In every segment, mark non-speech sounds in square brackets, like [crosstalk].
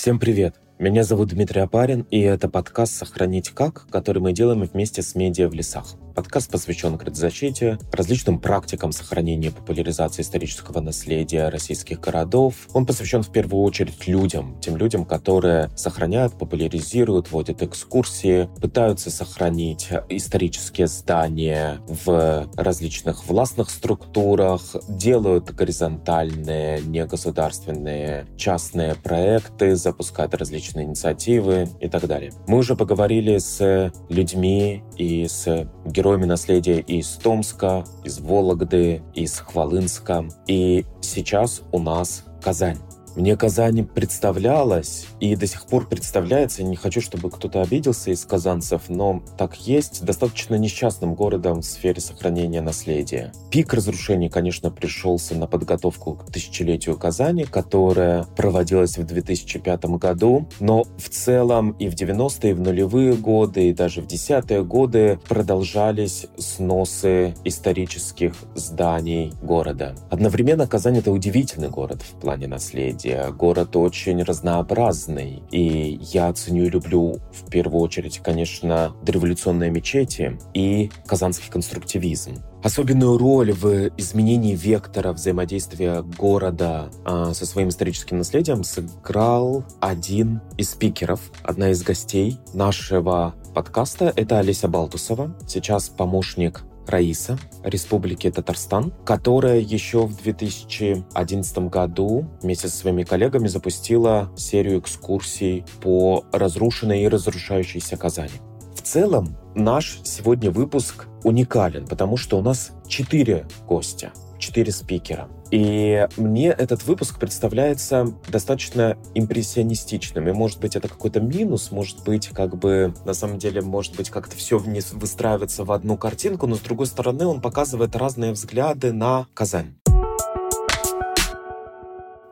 Всем привет! Меня зовут Дмитрий Апарин, и это подкаст «Сохранить как», который мы делаем вместе с медиа в лесах. Подкаст посвящен градозащите, различным практикам сохранения и популяризации исторического наследия российских городов. Он посвящен в первую очередь людям, тем людям, которые сохраняют, популяризируют, вводят экскурсии, пытаются сохранить исторические здания в различных властных структурах, делают горизонтальные, негосударственные, частные проекты, запускают различные инициативы и так далее. Мы уже поговорили с людьми и с героями наследия из Томска, из Вологды, из Хвалынска. И сейчас у нас Казань. Мне Казань представлялась и до сих пор представляется, не хочу, чтобы кто-то обиделся из казанцев, но так есть, достаточно несчастным городом в сфере сохранения наследия. Пик разрушений, конечно, пришелся на подготовку к тысячелетию Казани, которая проводилась в 2005 году, но в целом и в 90-е, и в нулевые годы, и даже в десятые годы продолжались сносы исторических зданий города. Одновременно Казань — это удивительный город в плане наследия наследия. Город очень разнообразный. И я ценю и люблю в первую очередь, конечно, дореволюционные мечети и казанский конструктивизм. Особенную роль в изменении вектора взаимодействия города а, со своим историческим наследием сыграл один из спикеров, одна из гостей нашего подкаста. Это Олеся Балтусова, сейчас помощник Раиса Республики Татарстан, которая еще в 2011 году вместе со своими коллегами запустила серию экскурсий по разрушенной и разрушающейся Казани. В целом, наш сегодня выпуск уникален, потому что у нас четыре гостя, четыре спикера – и мне этот выпуск представляется достаточно импрессионистичным. И, может быть, это какой-то минус, может быть, как бы, на самом деле, может быть, как-то все вниз выстраивается в одну картинку, но, с другой стороны, он показывает разные взгляды на Казань.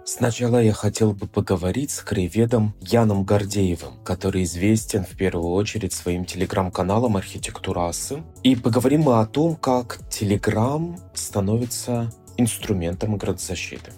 Сначала я хотел бы поговорить с краеведом Яном Гордеевым, который известен в первую очередь своим телеграм-каналом «Архитектурасы». И поговорим мы о том, как телеграм становится инструментом градозащиты.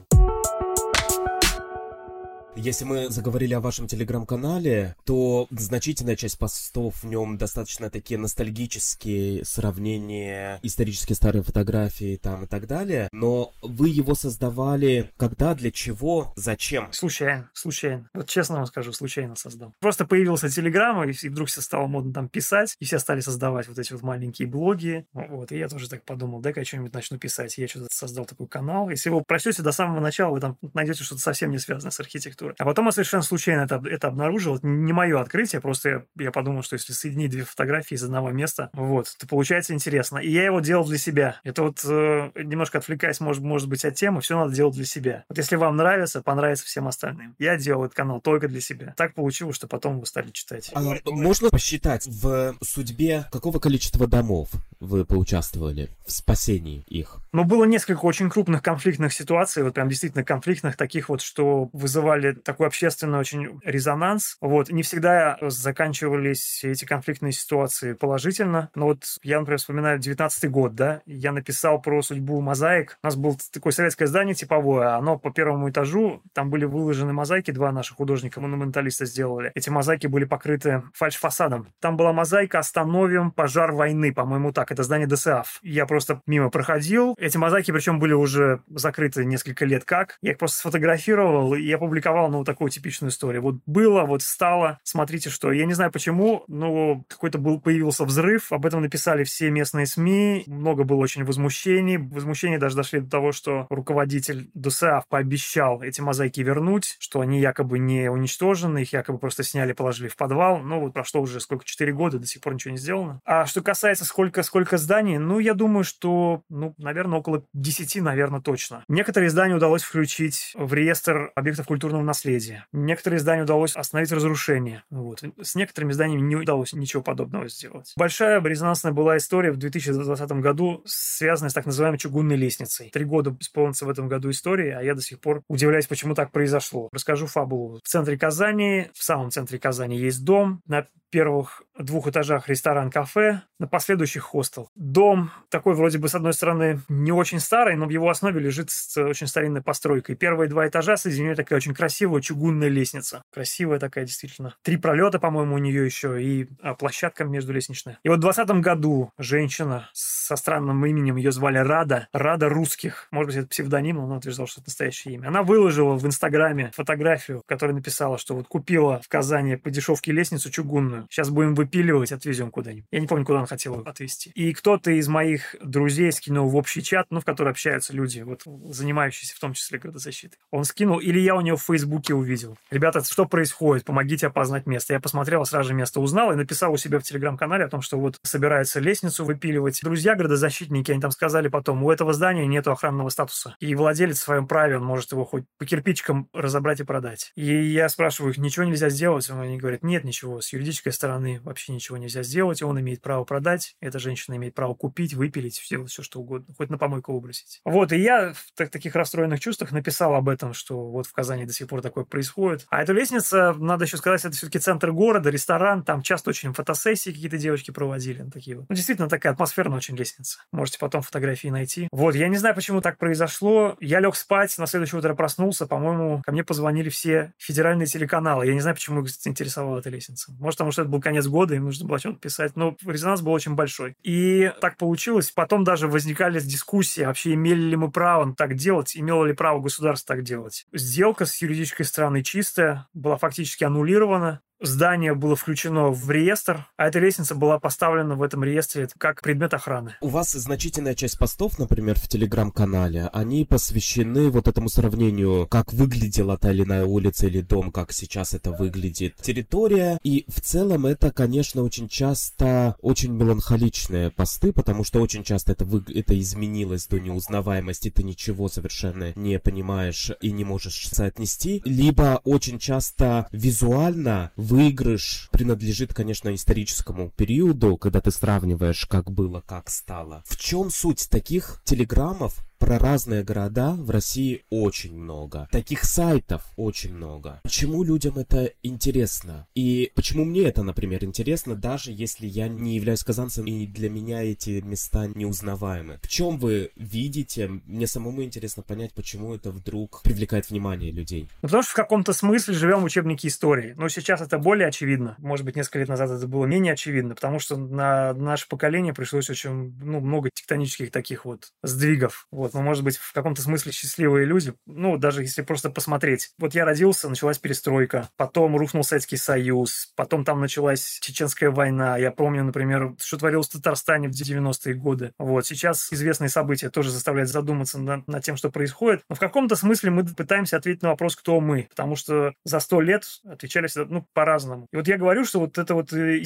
Если мы заговорили о вашем телеграм-канале, то значительная часть постов в нем достаточно такие ностальгические сравнения, исторически старые фотографии там и так далее. Но вы его создавали когда, для чего, зачем? Случайно, случайно. Вот честно вам скажу, случайно создал. Просто появился телеграм, и вдруг все стало модно там писать, и все стали создавать вот эти вот маленькие блоги. Вот, и я тоже так подумал, дай-ка я что-нибудь начну писать. Я что-то создал такой канал. Если вы прочтете до самого начала, вы там найдете что-то совсем не связанное с архитектурой архитектуры. А потом я совершенно случайно это, это обнаружил. Это не мое открытие, просто я, я подумал, что если соединить две фотографии из одного места, вот, то получается интересно. И я его делал для себя. Это вот э, немножко отвлекаясь, может, может быть, от темы, все надо делать для себя. Вот если вам нравится, понравится всем остальным. Я делал этот канал только для себя. Так получилось, что потом вы стали читать. А можно посчитать в судьбе какого количества домов вы поучаствовали в спасении их? Ну, было несколько очень крупных конфликтных ситуаций, вот прям действительно конфликтных, таких вот, что вызывали такой общественный очень резонанс. Вот. Не всегда заканчивались эти конфликтные ситуации положительно. Но вот я, например, вспоминаю 19 год, да, я написал про судьбу мозаик. У нас было такое советское здание типовое, оно по первому этажу, там были выложены мозаики, два наших художника-монументалиста сделали. Эти мозаики были покрыты фальш-фасадом. Там была мозаика «Остановим пожар войны», по-моему, так. Это здание ДСАФ. Я просто мимо проходил. Эти мозаики, причем, были уже закрыты несколько лет как. Я их просто сфотографировал и опубликовал нарисовал, ну, такую типичную историю. Вот было, вот стало, смотрите, что. Я не знаю почему, но какой-то был, появился взрыв, об этом написали все местные СМИ, много было очень возмущений. Возмущения даже дошли до того, что руководитель ДСАФ пообещал эти мозаики вернуть, что они якобы не уничтожены, их якобы просто сняли, положили в подвал. Ну, вот прошло уже сколько, 4 года, до сих пор ничего не сделано. А что касается сколько, сколько зданий, ну, я думаю, что, ну, наверное, около 10, наверное, точно. Некоторые здания удалось включить в реестр объектов культурного наследия. Некоторые здания удалось остановить разрушение. Вот. С некоторыми зданиями не удалось ничего подобного сделать. Большая резонансная была история в 2020 году, связанная с так называемой чугунной лестницей. Три года исполнится в этом году истории, а я до сих пор удивляюсь, почему так произошло. Расскажу фабулу. В центре Казани, в самом центре Казани есть дом. На первых двух этажах ресторан-кафе, на последующих хостел. Дом такой вроде бы, с одной стороны, не очень старый, но в его основе лежит очень старинной постройкой. Первые два этажа соединяют такая очень красивая чугунная лестница. Красивая такая, действительно. Три пролета, по-моему, у нее еще, и а, площадка между лестничная. И вот в 2020 году женщина со странным именем, ее звали Рада, Рада Русских, может быть, это псевдоним, но она утверждала, что это настоящее имя. Она выложила в Инстаграме фотографию, в которой написала, что вот купила в Казани по дешевке лестницу чугунную. Сейчас будем выпиливать, отвезем куда-нибудь. Я не помню, куда она хотела отвезти. И кто-то из моих друзей скинул в общий чат, ну, в который общаются люди, вот, занимающиеся в том числе градозащитой. Он скинул, или я у него в Фейсбуке увидел. Ребята, что происходит? Помогите опознать место. Я посмотрел, сразу же место узнал и написал у себя в Телеграм-канале о том, что вот собирается лестницу выпиливать. Друзья градозащитники, они там сказали потом, у этого здания нет охранного статуса. И владелец в своем праве, он может его хоть по кирпичикам разобрать и продать. И я спрашиваю их, ничего нельзя сделать? Они говорят, нет ничего, с юридической стороны вообще ничего нельзя сделать, он имеет право продать, эта женщина имеет право купить, выпилить, сделать все, что угодно, хоть на помойку выбросить. Вот, и я в так, таких расстроенных чувствах написал об этом, что вот в Казани до сих пор такое происходит. А эта лестница, надо еще сказать, это все-таки центр города, ресторан, там часто очень фотосессии какие-то девочки проводили, ну, такие вот. Ну, действительно, такая атмосферная очень лестница. Можете потом фотографии найти. Вот, я не знаю, почему так произошло. Я лег спать, на следующее утро проснулся, по-моему, ко мне позвонили все федеральные телеканалы. Я не знаю, почему их заинтересовала эта лестница. Может, потому что это был конец года, им нужно было что-то писать, но резонанс был очень большой. И так получилось. Потом даже возникали дискуссии, вообще имели ли мы право так делать, имело ли право государство так делать. Сделка с юридической стороны чистая, была фактически аннулирована здание было включено в реестр, а эта лестница была поставлена в этом реестре как предмет охраны. У вас значительная часть постов, например, в телеграм-канале, они посвящены вот этому сравнению, как выглядела та или иная улица или дом, как сейчас это выглядит территория. И в целом это, конечно, очень часто очень меланхоличные посты, потому что очень часто это, вы... это изменилось до неузнаваемости, ты ничего совершенно не понимаешь и не можешь соотнести. Либо очень часто визуально выигрыш принадлежит, конечно, историческому периоду, когда ты сравниваешь, как было, как стало. В чем суть таких телеграммов, про разные города в России очень много. Таких сайтов очень много. Почему людям это интересно? И почему мне это, например, интересно, даже если я не являюсь казанцем и для меня эти места неузнаваемы? В чем вы видите? Мне самому интересно понять, почему это вдруг привлекает внимание людей. Ну, потому что в каком-то смысле живем в учебнике истории. Но сейчас это более очевидно. Может быть, несколько лет назад это было менее очевидно, потому что на наше поколение пришлось очень ну, много тектонических таких вот сдвигов. Вот вот, мы, может быть, в каком-то смысле счастливые люди, ну, даже если просто посмотреть. Вот я родился, началась перестройка, потом рухнул Советский Союз, потом там началась Чеченская война. Я помню, например, что творилось в Татарстане в 90-е годы. Вот, сейчас известные события тоже заставляют задуматься над, над тем, что происходит. Но в каком-то смысле мы пытаемся ответить на вопрос, кто мы, потому что за сто лет отвечали ну, по-разному. И вот я говорю, что вот это вот э,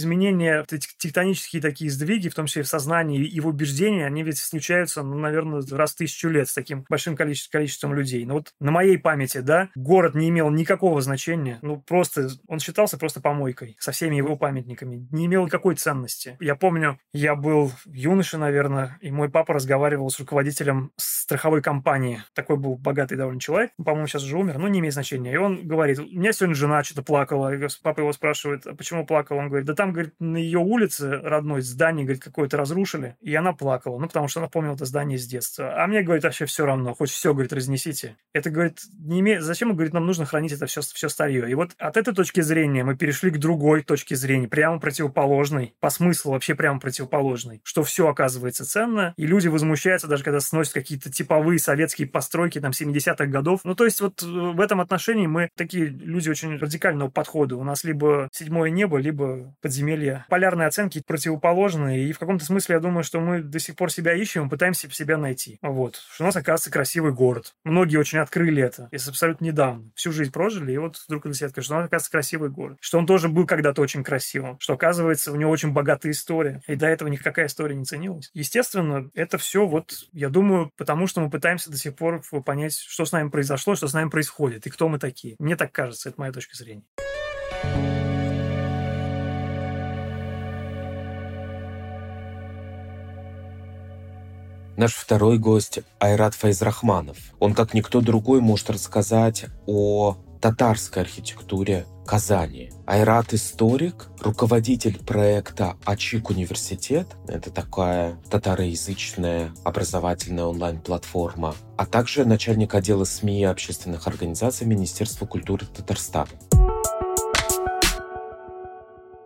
эти тектонические такие сдвиги, в том числе в сознании и в убеждении, они ведь случаются, ну, наверное, раз в тысячу тысячу лет с таким большим количеством, количеством людей. Но вот на моей памяти, да, город не имел никакого значения. Ну, просто он считался просто помойкой со всеми его памятниками. Не имел никакой ценности. Я помню, я был юноша, наверное, и мой папа разговаривал с руководителем страховой компании. Такой был богатый довольно человек. По-моему, сейчас уже умер, но не имеет значения. И он говорит, у меня сегодня жена что-то плакала. И папа его спрашивает, а почему плакала? Он говорит, да там, говорит, на ее улице родной здание, говорит, какое-то разрушили. И она плакала. Ну, потому что она помнила это здание с детства. А мне, говорит, вообще все равно, хоть все, говорит, разнесите. Это, говорит, не име... зачем, говорит, нам нужно хранить это все, все старье. И вот от этой точки зрения мы перешли к другой точке зрения, прямо противоположной, по смыслу вообще прямо противоположной, что все оказывается ценно, и люди возмущаются даже когда сносят какие-то типовые советские постройки там 70-х годов. Ну, то есть вот э, в этом отношении мы такие люди очень радикального подхода. У нас либо седьмое небо, либо подземелье. Полярные оценки противоположные, и в каком-то смысле я думаю, что мы до сих пор себя ищем, пытаемся себя найти. Вот что у нас, оказывается, красивый город. Многие очень открыли это, если абсолютно недавно. Всю жизнь прожили, и вот вдруг себя открыли, что у нас, оказывается, красивый город. Что он тоже был когда-то очень красивым. Что, оказывается, у него очень богатая история. И до этого никакая история не ценилась. Естественно, это все вот, я думаю, потому что мы пытаемся до сих пор понять, что с нами произошло, что с нами происходит, и кто мы такие. Мне так кажется, это моя точка зрения. Наш второй гость Айрат Файзрахманов. Он, как никто другой, может рассказать о татарской архитектуре Казани. Айрат историк, руководитель проекта Ачик университет. Это такая татароязычная образовательная онлайн-платформа. А также начальник отдела СМИ и общественных организаций Министерства культуры Татарстана.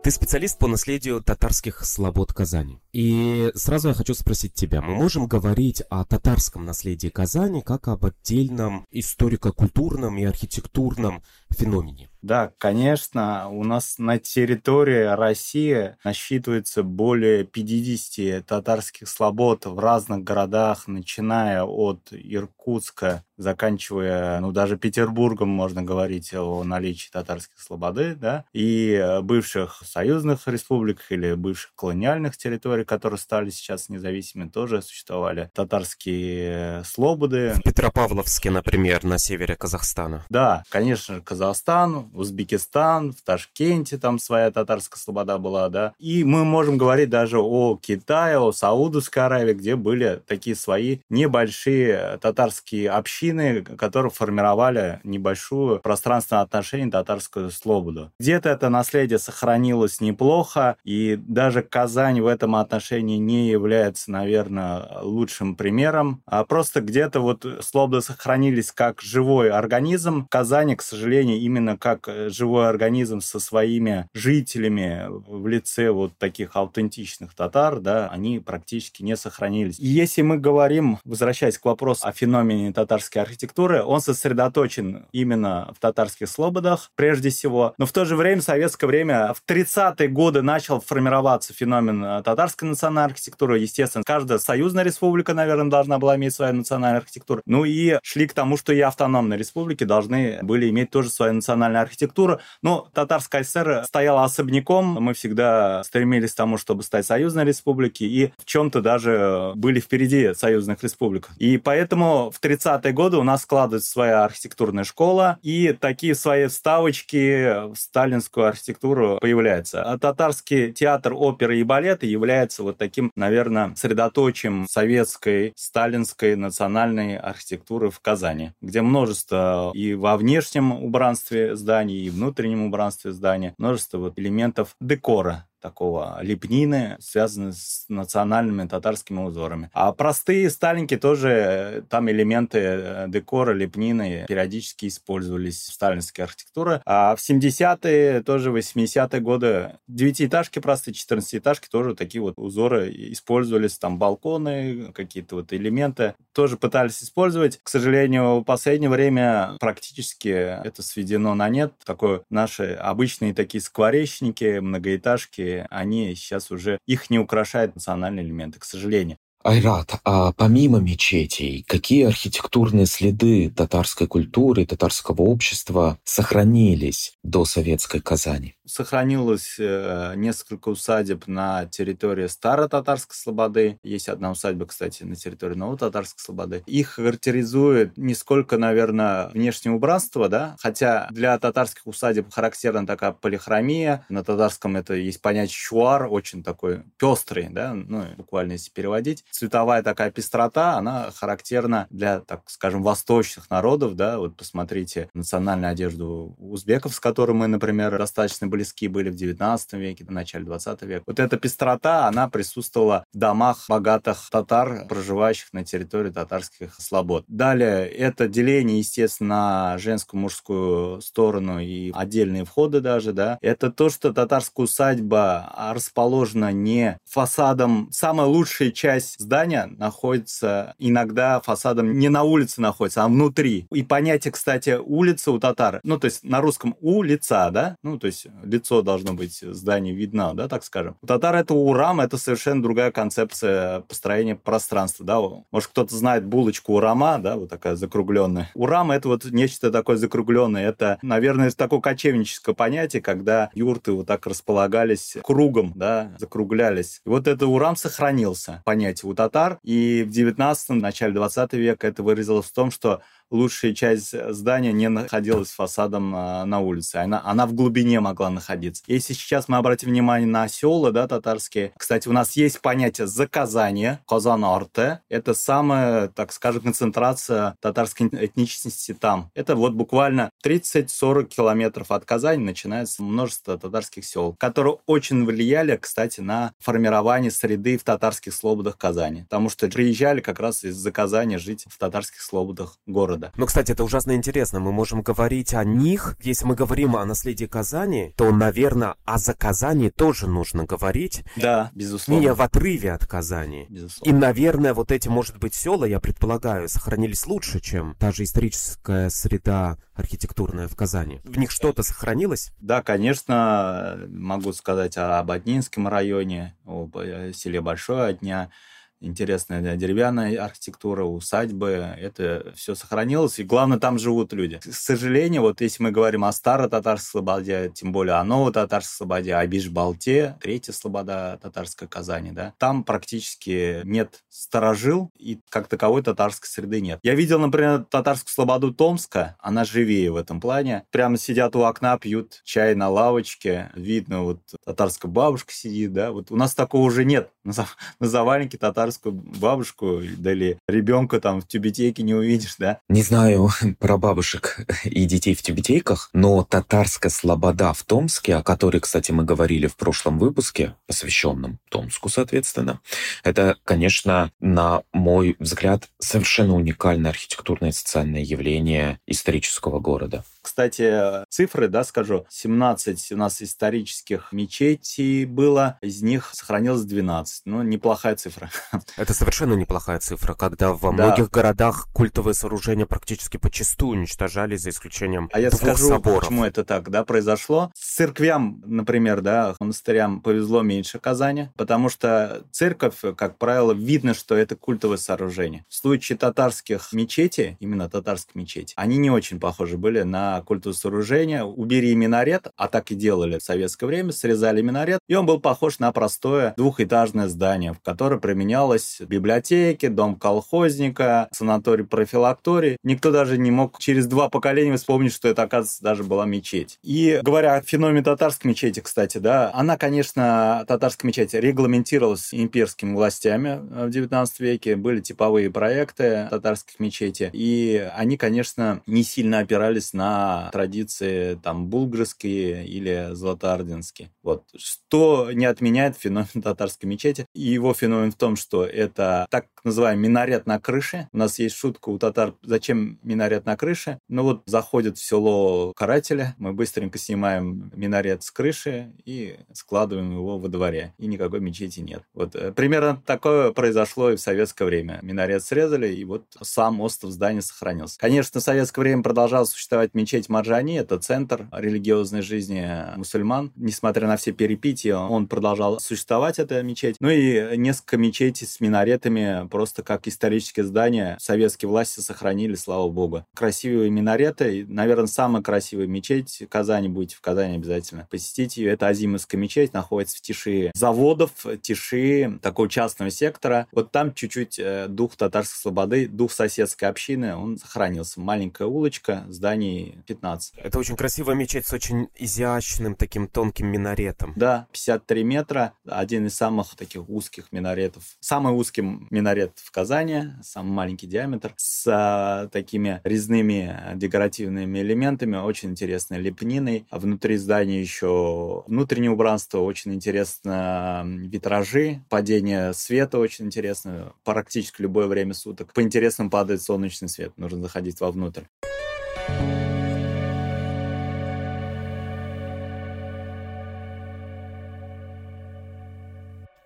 Ты специалист по наследию татарских слобод Казани. И сразу я хочу спросить тебя, мы можем говорить о татарском наследии Казани как об отдельном историко-культурном и архитектурном феномене? Да, конечно, у нас на территории России насчитывается более 50 татарских слобод в разных городах, начиная от Иркутска, заканчивая, ну, даже Петербургом можно говорить о наличии татарской слободы, да, и бывших союзных республик или бывших колониальных территорий, которые стали сейчас независимыми, тоже существовали татарские слободы. В Петропавловске, например, на севере Казахстана. Да, конечно, Казахстан, Узбекистан, в Ташкенте там своя татарская слобода была, да. И мы можем говорить даже о Китае, о Саудовской Аравии, где были такие свои небольшие татарские общины, которые формировали небольшую пространственное отношение татарскую слободу. Где-то это наследие сохранилось неплохо, и даже Казань в этом отношении не является, наверное, лучшим примером. А просто где-то вот слободы сохранились как живой организм. В Казани, к сожалению, именно как как э, живой организм со своими жителями в лице вот таких аутентичных татар, да, они практически не сохранились. И если мы говорим, возвращаясь к вопросу о феномене татарской архитектуры, он сосредоточен именно в татарских слободах прежде всего, но в то же время, в советское время, в 30-е годы начал формироваться феномен э, татарской национальной архитектуры. Естественно, каждая союзная республика, наверное, должна была иметь свою национальную архитектуру. Ну и шли к тому, что и автономные республики должны были иметь тоже свою национальную архитектура. Но Татарская ССР стояла особняком. Мы всегда стремились к тому, чтобы стать союзной республикой, и в чем-то даже были впереди союзных республик. И поэтому в 30-е годы у нас складывается своя архитектурная школа, и такие свои вставочки в сталинскую архитектуру появляются. А татарский театр оперы и балета является вот таким, наверное, средоточием советской, сталинской национальной архитектуры в Казани, где множество и во внешнем убранстве зданий, здании и внутреннем убранстве здания, множество вот элементов декора такого лепнины, связанные с национальными татарскими узорами. А простые сталинки тоже, э, там элементы э, декора, лепнины периодически использовались в сталинской архитектуре. А в 70-е, тоже 80-е годы девятиэтажки простые, 14-этажки тоже такие вот узоры использовались, там балконы, какие-то вот элементы тоже пытались использовать. К сожалению, в последнее время практически это сведено на нет. Такое наши обычные такие скворечники, многоэтажки, они сейчас уже, их не украшают национальные элементы, к сожалению. Айрат, а помимо мечетей, какие архитектурные следы татарской культуры, татарского общества сохранились до советской Казани? Сохранилось э, несколько усадеб на территории Старой Татарской Слободы. Есть одна усадьба, кстати, на территории Новой Татарской Слободы. Их характеризует не сколько, наверное, внешнее убранство, да, хотя для татарских усадеб характерна такая полихромия. На татарском это есть понятие чуар, очень такой пестрый, да, ну, буквально если переводить цветовая такая пестрота, она характерна для, так скажем, восточных народов, да, вот посмотрите национальную одежду узбеков, с которой мы, например, достаточно близки были в 19 веке, в начале 20 века. Вот эта пестрота, она присутствовала в домах богатых татар, проживающих на территории татарских слобод. Далее, это деление, естественно, на женскую, мужскую сторону и отдельные входы даже, да. Это то, что татарская усадьба расположена не фасадом, самая лучшая часть здание находится иногда фасадом не на улице находится, а внутри. И понятие, кстати, улица у татар, ну, то есть на русском у лица, да, ну, то есть лицо должно быть здание видно, да, так скажем. У татар это урам, это совершенно другая концепция построения пространства, да. Может, кто-то знает булочку урама, да, вот такая закругленная. Урам это вот нечто такое закругленное. Это, наверное, такое кочевническое понятие, когда юрты вот так располагались кругом, да, закруглялись. И вот это урам сохранился, понятие у татар. И в 19 начале 20 века это выразилось в том, что лучшая часть здания не находилась фасадом а, на улице. Она, она в глубине могла находиться. Если сейчас мы обратим внимание на села, да, татарские, кстати, у нас есть понятие заказания, казан-арте. Это самая, так скажем, концентрация татарской этничности там. Это вот буквально 30-40 километров от Казани начинается множество татарских сел, которые очень влияли, кстати, на формирование среды в татарских слободах Казани. Потому что приезжали как раз из-за Казани жить в татарских слободах города. Ну, кстати, это ужасно интересно. Мы можем говорить о них. Если мы говорим о наследии Казани, то, наверное, о заказании тоже нужно говорить. Да, безусловно. Не в отрыве от Казани. Безусловно. И, наверное, вот эти, может быть, села, я предполагаю, сохранились лучше, чем та же историческая среда архитектурная в Казани. В них что-то сохранилось? Да, конечно, могу сказать об Однинском районе, о селе Большое Одня интересная деревянная архитектура, усадьбы, это все сохранилось, и главное, там живут люди. К сожалению, вот если мы говорим о старой татарской слободе, тем более о новой татарской слободе, о Биш-Балте, третья слобода татарской Казани, да, там практически нет сторожил, и как таковой татарской среды нет. Я видел, например, татарскую слободу Томска, она живее в этом плане. Прямо сидят у окна, пьют чай на лавочке, видно, вот татарская бабушка сидит, да, вот у нас такого уже нет. На заваленке татар татарскую бабушку, или ребенка там в тюбетейке не увидишь, да? Не знаю [laughs] про бабушек и детей в тюбетейках, но татарская слобода в Томске, о которой, кстати, мы говорили в прошлом выпуске, посвященном Томску, соответственно, это, конечно, на мой взгляд, совершенно уникальное архитектурное и социальное явление исторического города. Кстати, цифры, да, скажу. 17 у нас исторических мечетей было, из них сохранилось 12. Ну, неплохая цифра. [laughs] Это совершенно неплохая цифра, когда во да. многих городах культовые сооружения практически почастую уничтожались, за исключением А я двух скажу, соборов. почему это так, да, произошло. С церквям, например, да, монастырям повезло меньше Казани, потому что церковь, как правило, видно, что это культовое сооружение. В случае татарских мечетей, именно татарских мечетей, они не очень похожи были на культовое сооружение, убери минарет, а так и делали в советское время, срезали минарет, и он был похож на простое двухэтажное здание, в которое применялось библиотеки, дом колхозника, санаторий профилакторий. Никто даже не мог через два поколения вспомнить, что это, оказывается, даже была мечеть. И говоря о феномене татарской мечети, кстати, да, она, конечно, татарская мечеть регламентировалась имперскими властями в XIX веке, были типовые проекты татарских мечетей, и они, конечно, не сильно опирались на традиции там булгарские или златоорденские. Вот. Что не отменяет феномен [laughs] татарской мечети. И его феномен в том, что это так называемый минарет на крыше. У нас есть шутка у татар, зачем минарет на крыше? Ну вот заходит в село карателя, мы быстренько снимаем минарет с крыши и складываем его во дворе. И никакой мечети нет. Вот э, примерно такое произошло и в советское время. Минарет срезали, и вот сам остров здания сохранился. Конечно, в советское время продолжала существовать мечеть Марджани – это центр религиозной жизни мусульман. Несмотря на все перипетии, он продолжал существовать, эта мечеть. Ну и несколько мечетей с минаретами, просто как исторические здания, советские власти сохранили, слава богу. Красивые минареты. Наверное, самая красивая мечеть Казани, будете в Казани обязательно посетить ее. Это Азимовская мечеть, находится в тиши заводов, тиши такого частного сектора. Вот там чуть-чуть э, дух татарской слободы, дух соседской общины, он сохранился. Маленькая улочка, зданий 15. Это очень красивая мечеть с очень изящным таким тонким минаретом. Да, 53 метра, один из самых таких узких минаретов. Самый узкий минарет в Казани, самый маленький диаметр, с а, такими резными декоративными элементами, очень интересной лепниной. Внутри здания еще внутреннее убранство, очень интересно витражи, падение света очень интересно, практически любое время суток. По интересным падает солнечный свет, нужно заходить вовнутрь.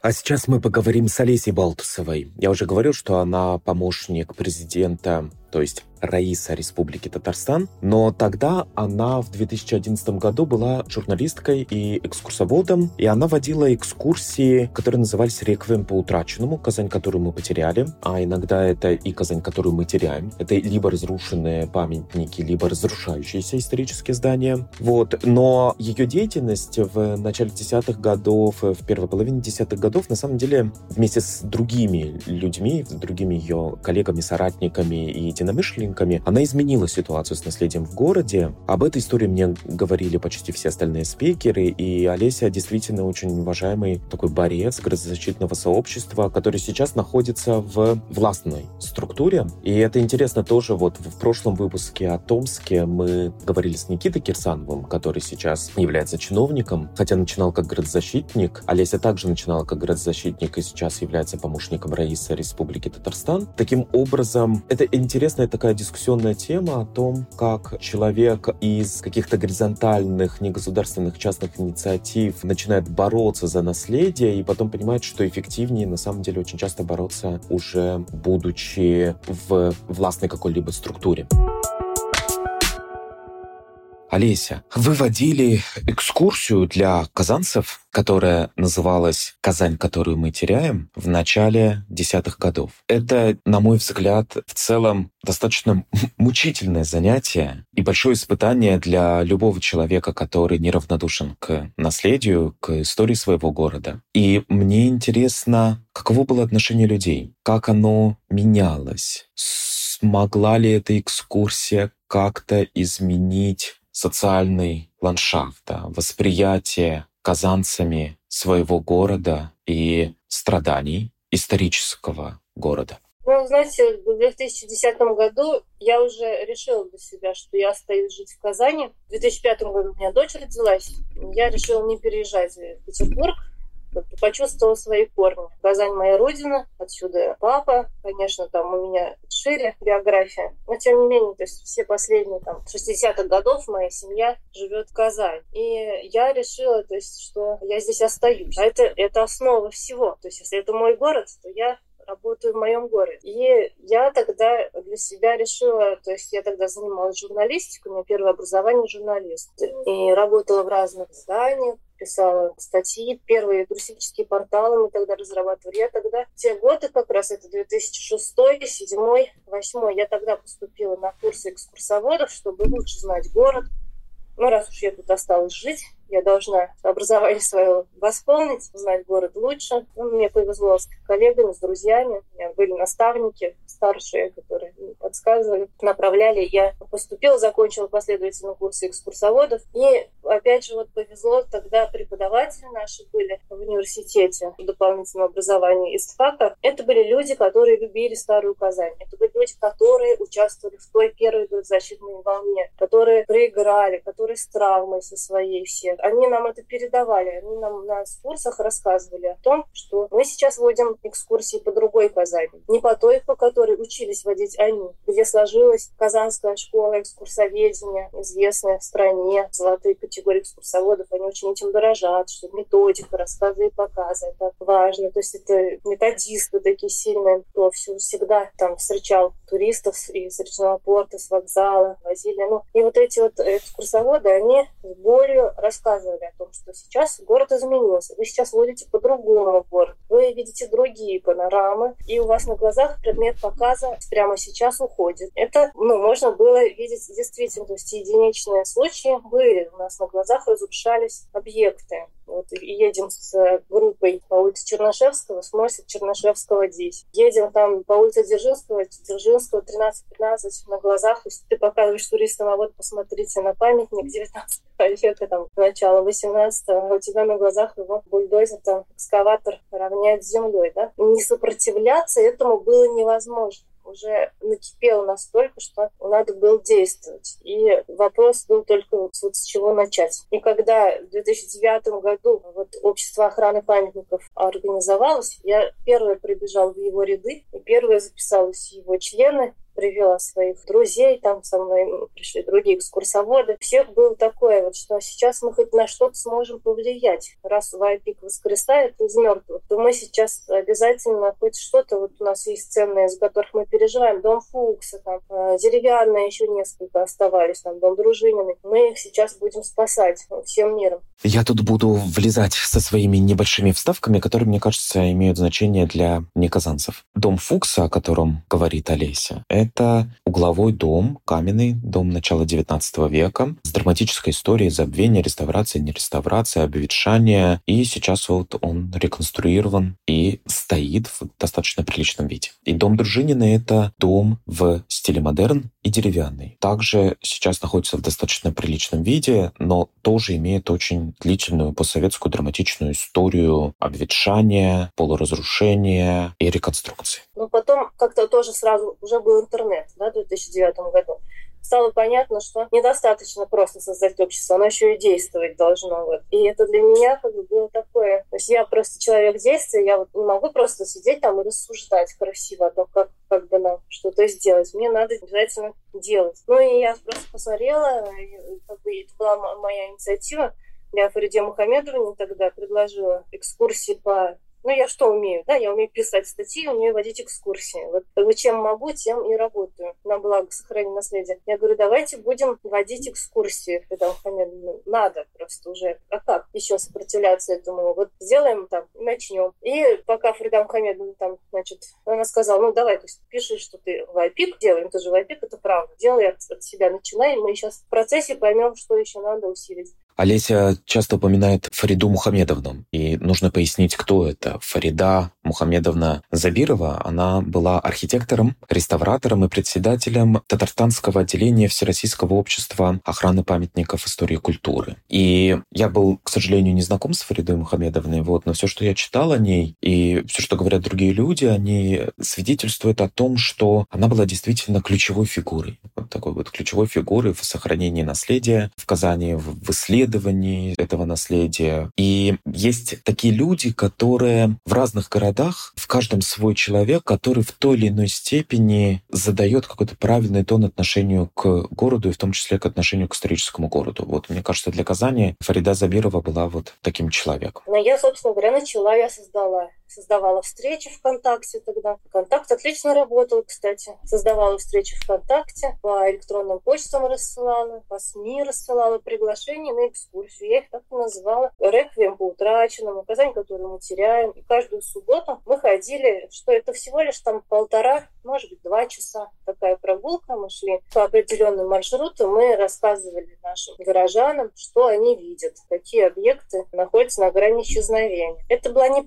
А сейчас мы поговорим с Олесей Балтусовой. Я уже говорил, что она помощник президента, то есть Раиса Республики Татарстан, но тогда она в 2011 году была журналисткой и экскурсоводом, и она водила экскурсии, которые назывались «Реквием по утраченному», Казань, которую мы потеряли, а иногда это и Казань, которую мы теряем. Это либо разрушенные памятники, либо разрушающиеся исторические здания. Вот. Но ее деятельность в начале десятых годов, в первой половине десятых годов, на самом деле, вместе с другими людьми, с другими ее коллегами, соратниками и единомышленниками, она изменила ситуацию с наследием в городе. Об этой истории мне говорили почти все остальные спикеры, и Олеся действительно очень уважаемый такой борец градозащитного сообщества, который сейчас находится в властной структуре. И это интересно тоже, вот в прошлом выпуске о Томске мы говорили с Никитой Кирсановым, который сейчас является чиновником, хотя начинал как градозащитник. Олеся также начинала как градозащитник и сейчас является помощником Раиса Республики Татарстан. Таким образом, это интересная такая дискуссионная тема о том, как человек из каких-то горизонтальных, негосударственных частных инициатив начинает бороться за наследие и потом понимает, что эффективнее на самом деле очень часто бороться уже будучи в властной какой-либо структуре. Олеся, вы водили экскурсию для казанцев, которая называлась «Казань, которую мы теряем» в начале десятых годов. Это, на мой взгляд, в целом достаточно мучительное занятие и большое испытание для любого человека, который неравнодушен к наследию, к истории своего города. И мне интересно, каково было отношение людей, как оно менялось, смогла ли эта экскурсия как-то изменить социальный ландшафт, да, восприятие казанцами своего города и страданий исторического города. Ну, знаете, в 2010 году я уже решила для себя, что я остаюсь жить в Казани. В 2005 году у меня дочь родилась. Я решила не переезжать в Петербург почувствовала свои корни. Казань моя родина, отсюда папа, конечно, там у меня шире биография, но тем не менее, то есть все последние там 60-х годов моя семья живет в Казани. И я решила, то есть, что я здесь остаюсь. А это, это основа всего. То есть, если это мой город, то я работаю в моем городе. И я тогда для себя решила, то есть я тогда занималась журналистикой, у меня первое образование журналист. И работала в разных изданиях, писала статьи, первые туристические порталы мы тогда разрабатывали. Я тогда, те годы как раз, это 2006, 2007, 2008, я тогда поступила на курсы экскурсоводов, чтобы лучше знать город. Ну, раз уж я тут осталась жить, я должна образование свое восполнить, знать город лучше. Ну, мне повезло с коллегами, с друзьями. У меня были наставники старшие, которые подсказывали, направляли. Я поступила, закончила последовательно курсы экскурсоводов. И опять же, вот повезло, тогда преподаватели наши были в университете в дополнительном образовании из ФАКа. Это были люди, которые любили Старую Казань. Это были люди, которые участвовали в той первой защитной волне, которые проиграли, которые с травмой со своей все они нам это передавали, они нам на курсах рассказывали о том, что мы сейчас водим экскурсии по другой Казани, не по той, по которой учились водить они, где сложилась Казанская школа экскурсоведения, известная в стране, золотые категории экскурсоводов, они очень этим дорожат, что методика, рассказы и показы, это важно, то есть это методисты такие сильные, кто все всегда там встречал туристов из речного порта, с вокзала, возили, ну, и вот эти вот экскурсоводы, они с болью рассказывают рассказывали о том, что сейчас город изменился, вы сейчас водите по-другому город, вы видите другие панорамы, и у вас на глазах предмет показа прямо сейчас уходит. Это, ну, можно было видеть действительно, то есть единичные случаи были, у нас на глазах разрушались объекты. Вот едем с группой по улице Чернышевского, сносит Чернышевского 10. Едем там по улице Дзержинского, Дзержинского 13-15 на глазах. Ты показываешь туристам, а вот посмотрите на памятник 19 века, там, начала 18 а у тебя на глазах его бульдозер, там, экскаватор равняет с землей, да? Не сопротивляться этому было невозможно уже накипел настолько, что надо было действовать. И вопрос был только вот, с чего начать. И когда в 2009 году вот общество охраны памятников организовалось, я первая прибежала в его ряды, и первая записалась его члены, привела своих друзей, там со мной пришли другие экскурсоводы. Всех было такое, вот, что сейчас мы хоть на что-то сможем повлиять. Раз Вайпик воскресает из мертвых, то мы сейчас обязательно хоть что-то, вот у нас есть ценные, из которых мы переживаем, дом Фукса, там, э, деревянные еще несколько оставались, там, дом Дружинины. Мы их сейчас будем спасать всем миром. Я тут буду влезать со своими небольшими вставками, которые, мне кажется, имеют значение для неказанцев. Дом Фукса, о котором говорит Олеся, Это угловой дом, каменный дом начала XIX века с драматической историей забвения, реставрации, не реставрации, обветшания. И сейчас вот он реконструирован и стоит в достаточно приличном виде. И дом Дружинина — это дом в стиле модерн и деревянный. Также сейчас находится в достаточно приличном виде, но тоже имеет очень длительную постсоветскую драматичную историю обветшания, полуразрушения и реконструкции. Ну, потом как-то тоже сразу уже был интернет, да, в 2009 году стало понятно, что недостаточно просто создать общество, оно еще и действовать должно. Вот. И это для меня как бы было такое... То есть я просто человек действия, я вот не могу просто сидеть там и рассуждать красиво о том, как, как бы нам что-то сделать. Мне надо обязательно делать. Ну и я просто посмотрела, и, как бы это была моя инициатива. Я Фариде Мухаммедовне тогда предложила экскурсии по ну, я что умею? Да, я умею писать статьи, умею водить экскурсии. Вот как чем могу, тем и работаю. На благо сохранения наследия. Я говорю, давайте будем водить экскурсии. Когда ну, надо просто уже. А как еще сопротивляться этому? Вот сделаем там, начнем. И пока Фрида Мухаммедовна там, значит, она сказала, ну, давай, то есть пиши, что ты вайпик делаем, тоже вайпик, это правда. Делай от, от себя, начинай, мы сейчас в процессе поймем, что еще надо усилить. Олеся часто упоминает Фариду Мухамедовну, и нужно пояснить, кто это. Фарида Мухамедовна Забирова, она была архитектором, реставратором и председателем Татарстанского отделения Всероссийского общества охраны памятников истории и культуры. И я был, к сожалению, не знаком с Фаридой Мухамедовной, вот, но все, что я читал о ней, и все, что говорят другие люди, они свидетельствуют о том, что она была действительно ключевой фигурой. Такой вот ключевой фигурой в сохранении наследия в Казани, в исследовании этого наследия. И есть такие люди, которые в разных городах, в каждом свой человек, который в той или иной степени задает какой-то правильный тон отношению к городу и в том числе к отношению к историческому городу. Вот мне кажется, для Казани Фарида Забирова была вот таким человеком. Но я, собственно говоря, начала, я создала создавала встречи ВКонтакте тогда. Контакт отлично работал, кстати. Создавала встречи ВКонтакте, по электронным почтам рассылала, по СМИ рассылала приглашения на экскурсию. Я их так и называла «Реквием по утраченным», указания, которые мы теряем. И каждую субботу мы ходили, что это всего лишь там полтора, может быть, два часа такая прогулка. Мы шли по определенным маршруту, мы рассказывали нашим горожанам, что они видят, какие объекты находятся на грани исчезновения. Это была не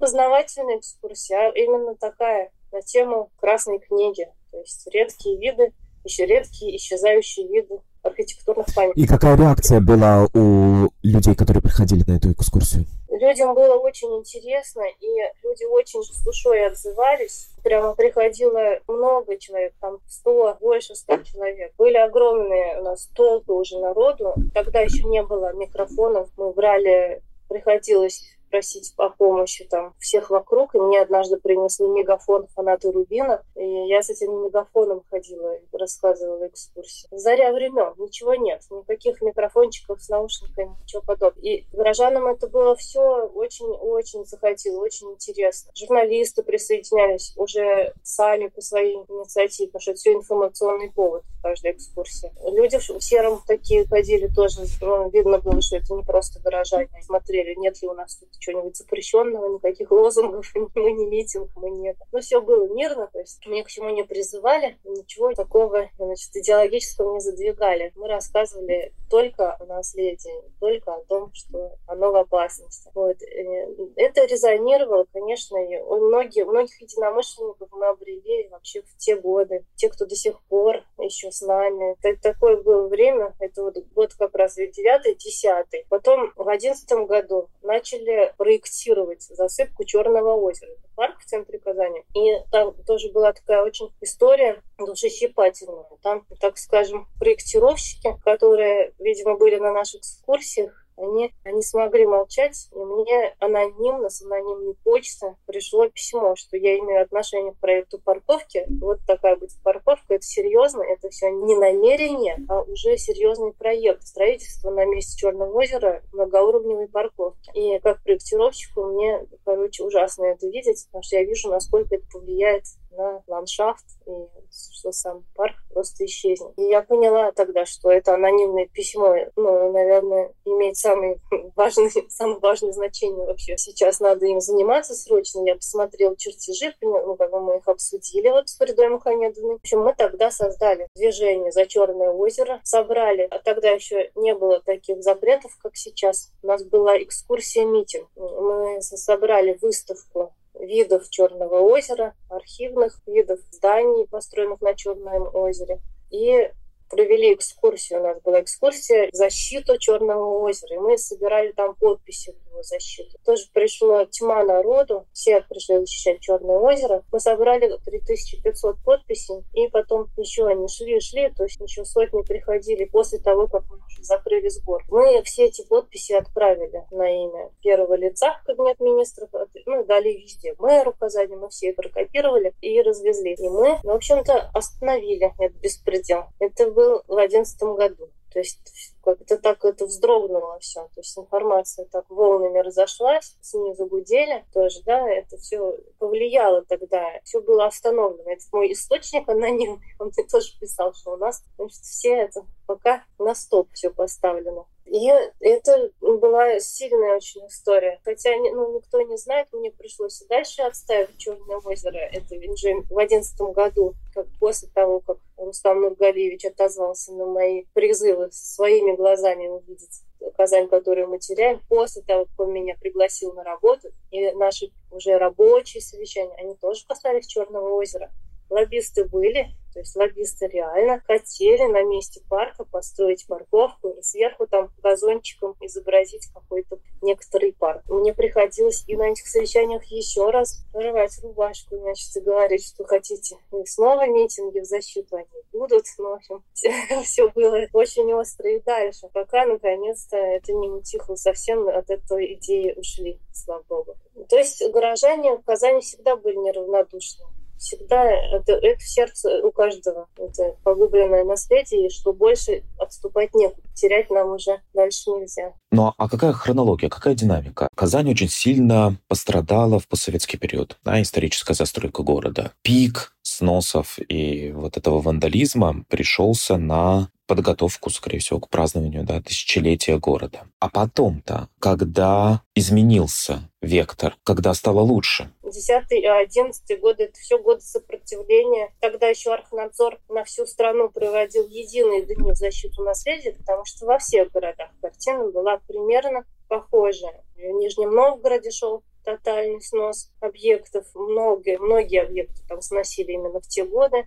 познавательная экскурсия, а именно такая на тему Красной книги. То есть редкие виды, еще редкие исчезающие виды архитектурных памятников. И какая реакция была у людей, которые приходили на эту экскурсию? Людям было очень интересно, и люди очень с душой отзывались. Прямо приходило много человек, там 100, больше 100 человек. Были огромные у нас толпы уже народу. Тогда еще не было микрофонов. Мы брали приходилось просить о помощи там всех вокруг. И мне однажды принесли мегафон фанаты Рубина. И я с этим мегафоном ходила рассказывала экскурсии. Заря времен, ничего нет. Никаких микрофончиков с наушниками, ничего подобного. И горожанам это было все очень-очень захотело, очень интересно. Журналисты присоединялись уже сами по своей инициативе, потому что это все информационный повод каждой экскурсии. Люди в сером такие ходили тоже. Ну, видно было, что это не просто горожане. Смотрели, нет ли у нас тут чего-нибудь запрещенного, никаких лозунгов, [laughs] мы не митинг, мы нет. Но все было мирно, то есть мне к чему не призывали, ничего такого значит, идеологического не задвигали. Мы рассказывали только о наследии, только о том, что оно в опасности. Вот. Э, это резонировало, конечно, и у многих, многих единомышленников мы обрели вообще в те годы. Те, кто до сих пор еще с нами. Это, такое было время, это вот год как раз 9 10 Потом в одиннадцатом году начали проектировать засыпку Черного озера. Парк в центре Казани. И там тоже была такая очень история душещипательная. Там, так скажем, проектировщики, которые, видимо, были на наших экскурсиях, они не смогли молчать, и мне анонимно, с анонимной почты пришло письмо, что я имею отношение к проекту парковки. Вот такая будет парковка, это серьезно, это все не намерение, а уже серьезный проект строительства на месте Черного озера многоуровневой парковки. И как проектировщику мне, короче, ужасно это видеть, потому что я вижу, насколько это повлияет на ландшафт, и что сам парк просто исчезнет. И я поняла тогда, что это анонимное письмо, ну, наверное, имеет самый [laughs] важный, самое важное значение вообще. Сейчас надо им заниматься срочно. Я посмотрела чертежи, ну, как бы мы их обсудили вот с Фридой Мухамедовной. В общем, мы тогда создали движение «За Черное озеро», собрали, а тогда еще не было таких запретов, как сейчас. У нас была экскурсия-митинг. Мы собрали выставку видов Черного озера, архивных видов зданий, построенных на Черном озере. И провели экскурсию. У нас была экскурсия в защиту Черного озера. И мы собирали там подписи в его защиту. Тоже пришло тьма народу. Все пришли защищать Черное озеро. Мы собрали 3500 подписей. И потом еще они шли шли. То есть еще сотни приходили после того, как мы уже закрыли сбор. Мы все эти подписи отправили на имя первого лица в кабинет министров. Ну, дали везде. Мэру указали. Мы все это прокопировали и развезли. И мы, в общем-то, остановили этот беспредел. Это был в одиннадцатом году. То есть как-то так это вздрогнуло все. То есть информация так волнами разошлась, снизу гудели тоже, да, это все повлияло тогда. Все было остановлено. Это мой источник анонимный, он мне тоже писал, что у нас значит, все это пока на стоп все поставлено. И это была сильная очень история. Хотя ну, никто не знает, мне пришлось и дальше отставить Черное озеро. Это в одиннадцатом году, как после того, как Рустам Нургалиевич отозвался на мои призывы своими глазами увидеть Казань, которую мы теряем, после того, как он меня пригласил на работу, и наши уже рабочие совещания, они тоже касались Черного озера. Лоббисты были, то есть лоббисты реально хотели на месте парка построить парковку и сверху там газончиком изобразить какой-то некоторый парк. Мне приходилось и на этих совещаниях еще раз рвать рубашку, значит, и говорить, что хотите. И снова митинги в защиту они будут. Ну, в общем, [laughs] все, все было очень остро и дальше, пока наконец-то это не утихло совсем, от этой идеи ушли, слава богу. То есть горожане в Казани всегда были неравнодушны всегда это, это в сердце у каждого. Это погубленное наследие, что больше отступать некуда. Терять нам уже дальше нельзя. Ну а какая хронология, какая динамика? Казань очень сильно пострадала в постсоветский период, да, историческая застройка города. Пик сносов и вот этого вандализма пришелся на подготовку, скорее всего, к празднованию да, тысячелетия города. А потом-то, когда изменился вектор, когда стало лучше? 10 11 годы, это все годы сопротивления. Тогда еще Архнадзор на всю страну проводил единые дни в защиту наследия, потому что во всех городах картина была примерно похожая. В Нижнем Новгороде шел тотальный снос объектов. Многие, многие объекты там сносили именно в те годы.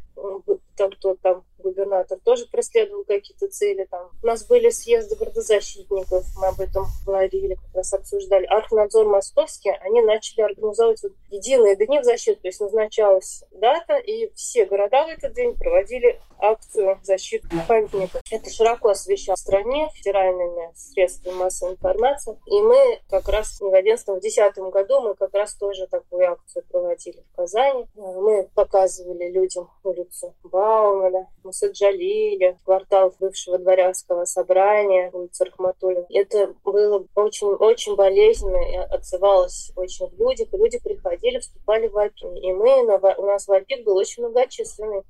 Там, кто там губернатор тоже преследовал какие-то цели. Там. У нас были съезды городозащитников, мы об этом говорили, как раз обсуждали. Архнадзор московский, они начали организовывать вот единые дни в защиту, то есть назначалась дата, и все города в этот день проводили акцию защиты памятников. Это широко освещалось в стране федеральными средствами массовой информации. И мы как раз в 2011-2010 году мы как раз тоже такую акцию проводили в Казани. Мы показывали людям улицу Баумана, Мусаджалиля, квартал бывшего дворянского собрания, улица Рахматуллина. Это было очень-очень болезненно и отзывалось очень в людях. Люди приходили, вступали в АПИ. И мы, у нас в АПИК был очень многочисленный.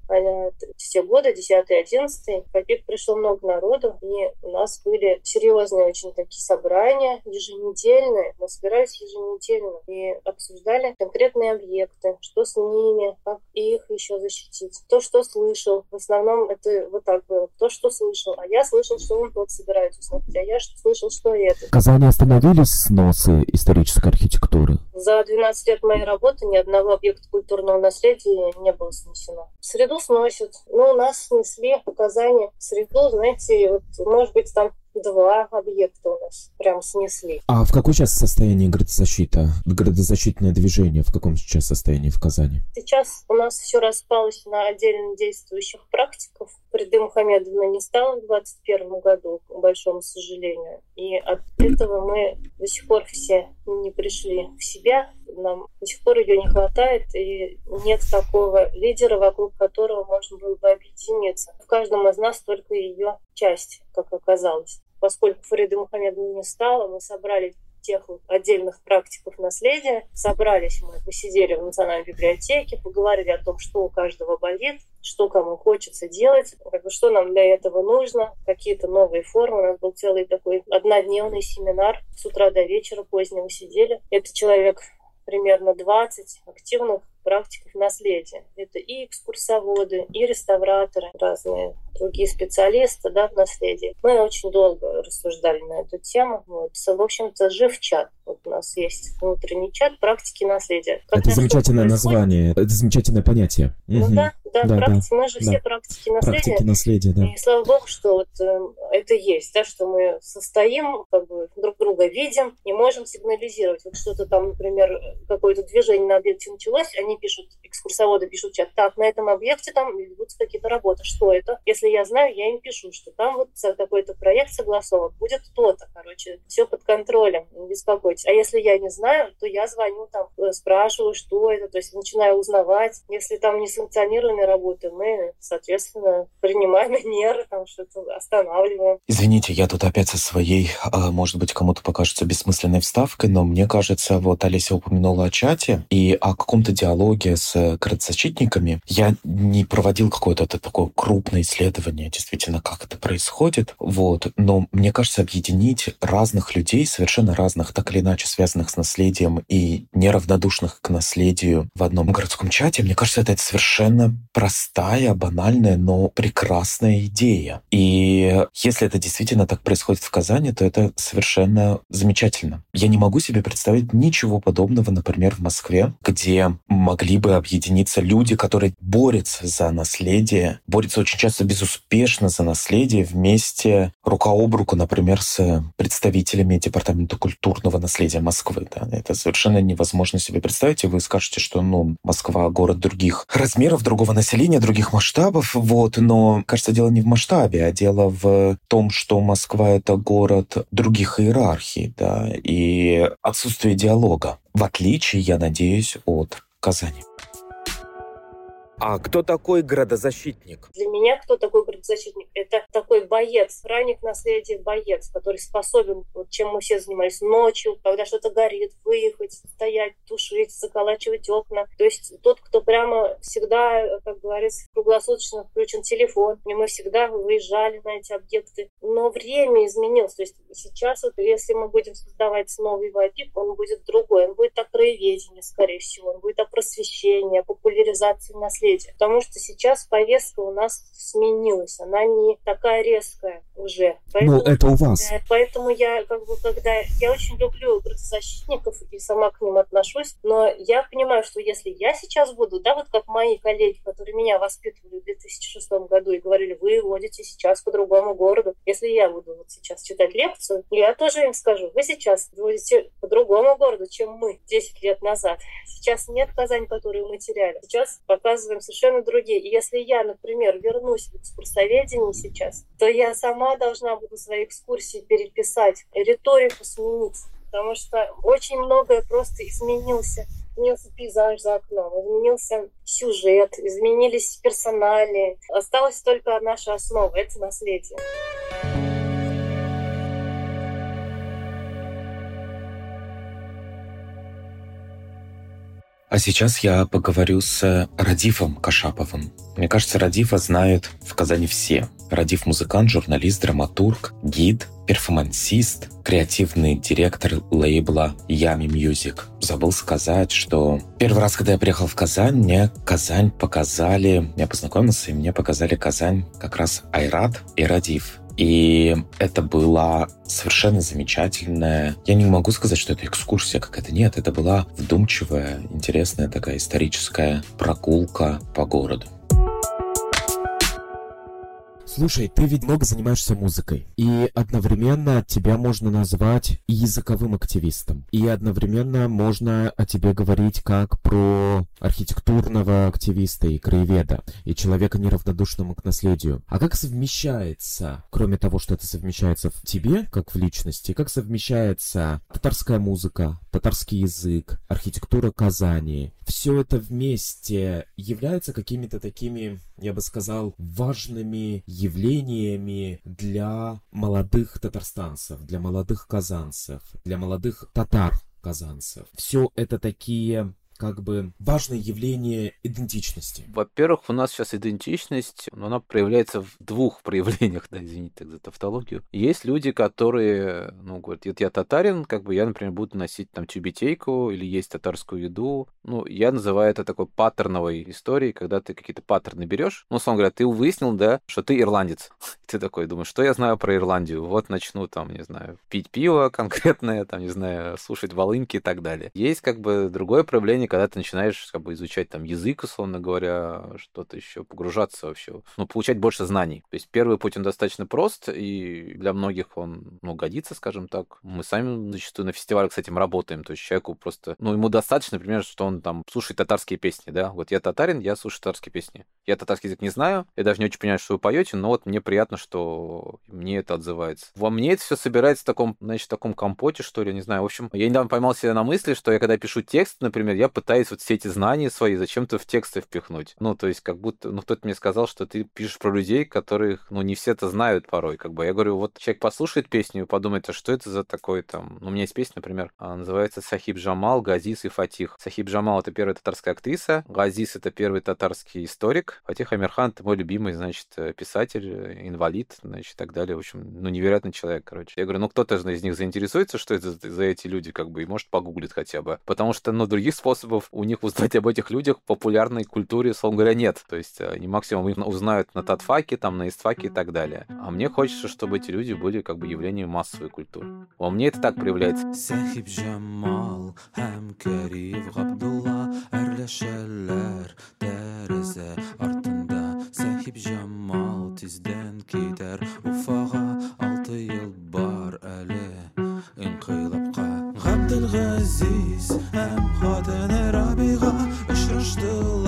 Все годы, 10 11 в АПИК пришло много народу, и у нас были серьезные очень такие собрания, еженедельные. Мы собирались еженедельно и обсуждали конкретные объекты, что с ними, как их еще защитить. То, что слышал, в основном это вот так было. То, что слышал. А я слышал, что он тот собирается установить. А я слышал, что это. В Казани остановились сносы исторической архитектуры? За 12 лет моей работы ни одного объекта культурного наследия не было снесено. Среду сносят. Ну, у нас снесли в Казани среду, знаете, вот, может быть, там два объекта у нас прям снесли. А в какой сейчас состоянии градозащита? Градозащитное движение в каком сейчас состоянии в Казани? Сейчас у нас все распалось на отдельно действующих практиков. Приды Мухаммедовна не стала в 2021 году, к большому сожалению. И от этого мы до сих пор все не пришли в себя. Нам до сих пор ее не хватает, и нет такого лидера, вокруг которого можно было бы объединиться. В каждом из нас только ее часть, как оказалось. Поскольку Фариды Мухаммедовны не стало, мы собрали тех отдельных практиков наследия. Собрались мы, посидели в Национальной библиотеке, поговорили о том, что у каждого болит, что кому хочется делать, как бы, что нам для этого нужно, какие-то новые формы. У нас был целый такой однодневный семинар с утра до вечера позднего сидели. Это человек примерно 20 активных практиков наследия. Это и экскурсоводы, и реставраторы, разные другие специалисты да, в наследии. Мы очень долго рассуждали на эту тему. Вот. В общем-то, жив чат. Вот у нас есть внутренний чат практики наследия. Как это замечательное название, это замечательное понятие. Ну угу. да, да, да, практики, да, мы же да. все практики наследия. Практики наследия, да. И слава богу, что вот э, это есть, да, что мы состоим, как бы друг друга видим и можем сигнализировать. Вот что-то там, например, какое-то движение на объекте началось, они пишут, экскурсоводы пишут чат, так, на этом объекте там ведутся какие-то работы. Что это? Если я знаю, я им пишу, что там вот такой-то проект согласован, будет то-то, короче, все под контролем, не беспокойтесь. А если я не знаю, то я звоню там, э, спрашиваю, что это, то есть начинаю узнавать. Если там несанкционированные работы, мы, соответственно, принимаем [laughs] меры, там что-то останавливаем. Извините, я тут опять со своей, а, может быть, кому-то покажется бессмысленной вставкой, но мне кажется, вот Олеся упомянула о чате и о каком-то диалоге с кредзащитниками. Я не проводил какое-то такое крупное исследование, действительно, как это происходит, вот, но мне кажется, объединить разных людей, совершенно разных, так или иначе связанных с наследием и неравнодушных к наследию в одном городском чате, мне кажется, это совершенно простая, банальная, но прекрасная идея. И если это действительно так происходит в Казани, то это совершенно замечательно. Я не могу себе представить ничего подобного, например, в Москве, где могли бы объединиться люди, которые борются за наследие, борются очень часто безуспешно за наследие вместе рука об руку, например, с представителями Департамента культурного наследия Москвы. Да. Это совершенно невозможно себе представить, и вы скажете, что ну, Москва — город других размеров, другого населения, других масштабов, вот, но, кажется, дело не в масштабе, а дело в том, что Москва — это город других иерархий, да, и отсутствие диалога, в отличие, я надеюсь, от Казани. А кто такой градозащитник? Для меня кто такой градозащитник? Это такой боец, ранник наследия боец, который способен, вот чем мы все занимались ночью, когда что-то горит, выехать, стоять, тушить, заколачивать окна. То есть тот, кто прямо всегда, как говорится, круглосуточно включен телефон, и мы всегда выезжали на эти объекты. Но время изменилось. То есть сейчас, вот, если мы будем создавать новый вайпик, он будет другой. Он будет о краеведении, скорее всего. Он будет о просвещении, о популяризации наследия наследия. Потому что сейчас повестка у нас сменилась, она не такая резкая уже. Ну, поэтому, ну, это у вас. Поэтому я, как бы, когда... Я очень люблю защитников и сама к ним отношусь, но я понимаю, что если я сейчас буду, да, вот как мои коллеги, которые меня воспитывали в 2006 году и говорили, вы водите сейчас по другому городу, если я буду вот сейчас читать лекцию, я тоже им скажу, вы сейчас водите по другому городу, чем мы 10 лет назад. Сейчас нет Казань, которую мы теряли. Сейчас показываем делаем совершенно другие. И если я, например, вернусь в экскурсоведение сейчас, то я сама должна буду свои экскурсии переписать, риторику сменить, потому что очень многое просто изменился изменился пейзаж за окном, изменился сюжет, изменились персонали. Осталась только наша основа — это наследие. А сейчас я поговорю с Радифом Кашаповым. Мне кажется, Радифа знают в Казани все. Радиф – музыкант, журналист, драматург, гид, перформансист, креативный директор лейбла Yami Music. Забыл сказать, что первый раз, когда я приехал в Казань, мне Казань показали, я познакомился, и мне показали Казань как раз Айрат и Радиф. И это была совершенно замечательная... Я не могу сказать, что это экскурсия какая-то. Нет, это была вдумчивая, интересная такая историческая прогулка по городу. Слушай, ты ведь много занимаешься музыкой, и одновременно тебя можно назвать языковым активистом, и одновременно можно о тебе говорить как про архитектурного активиста и краеведа, и человека неравнодушному к наследию. А как совмещается, кроме того, что это совмещается в тебе, как в личности, как совмещается татарская музыка, татарский язык, архитектура Казани, все это вместе является какими-то такими, я бы сказал, важными явлениями для молодых татарстанцев, для молодых казанцев, для молодых татар казанцев. Все это такие как бы важное явление идентичности? Во-первых, у нас сейчас идентичность, но она проявляется в двух [laughs] проявлениях, да, извините так за тавтологию. Есть люди, которые, ну, говорят, я, я татарин, как бы я, например, буду носить там тюбетейку или есть татарскую еду. Ну, я называю это такой паттерновой историей, когда ты какие-то паттерны берешь. Ну, условно говоря, ты выяснил, да, что ты ирландец. [laughs] Ты такой думаешь, что я знаю про Ирландию? Вот начну там, не знаю, пить пиво конкретное, там, не знаю, слушать волынки и так далее. Есть как бы другое проявление, когда ты начинаешь как бы изучать там язык, условно говоря, что-то еще, погружаться вообще, ну, получать больше знаний. То есть первый путь, он достаточно прост, и для многих он, ну, годится, скажем так. Мы сами зачастую на фестивалях с этим работаем, то есть человеку просто, ну, ему достаточно, например, что он там слушает татарские песни, да, вот я татарин, я слушаю татарские песни. Я татарский язык не знаю, я даже не очень понимаю, что вы поете, но вот мне приятно, что мне это отзывается. Во мне это все собирается в таком, значит, в таком компоте, что ли, не знаю. В общем, я недавно поймал себя на мысли, что я когда пишу текст, например, я пытаюсь вот все эти знания свои зачем-то в тексты впихнуть. Ну, то есть, как будто, ну, кто-то мне сказал, что ты пишешь про людей, которых, ну, не все это знают порой, как бы. Я говорю, вот человек послушает песню и подумает, а что это за такой там... Ну, у меня есть песня, например, называется «Сахиб Джамал, Газис и Фатих». Сахиб Джамал — это первая татарская актриса, Газис — это первый татарский историк, Фатих Амирхан — это мой любимый, значит, писатель, инвалид, значит, и так далее. В общем, ну, невероятный человек, короче. Я говорю, ну, кто-то из них заинтересуется, что это за эти люди, как бы, и может погуглит хотя бы. Потому что, ну, других способов у них узнать об этих людях в популярной культуре, словно говоря, нет. То есть они максимум узнают на татфаке, там, на истфаке и так далее. А мне хочется, чтобы эти люди были как бы явлением массовой культуры. Во мне это так проявляется. Тизден китер Уфага алты ел бар әле Инқилабқа Ғабдылғазиз һәм Рабиға still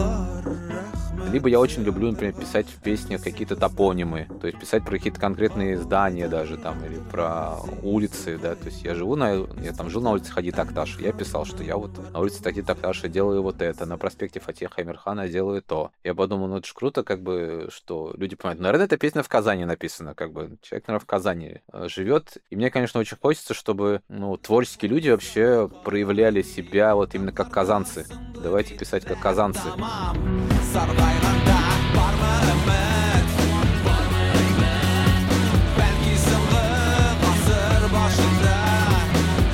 либо я очень люблю, например, писать в песнях какие-то топонимы, то есть писать про какие-то конкретные здания даже там, или про улицы, да, то есть я живу на, я там жил на улице Хади Такташ, я писал, что я вот на улице Хади Такташа делаю вот это, на проспекте Фатеха Амирхана делаю то. Я подумал, ну это ж круто, как бы, что люди понимают. Наверное, эта песня в Казани написана, как бы, человек, наверное, в Казани э, живет, и мне, конечно, очень хочется, чтобы, ну, творческие люди вообще проявляли себя вот именно как казанцы. Давайте писать как казанцы сарғайғанда бар ма үміт бар ма үміт бәлки соңғы ғасыр башында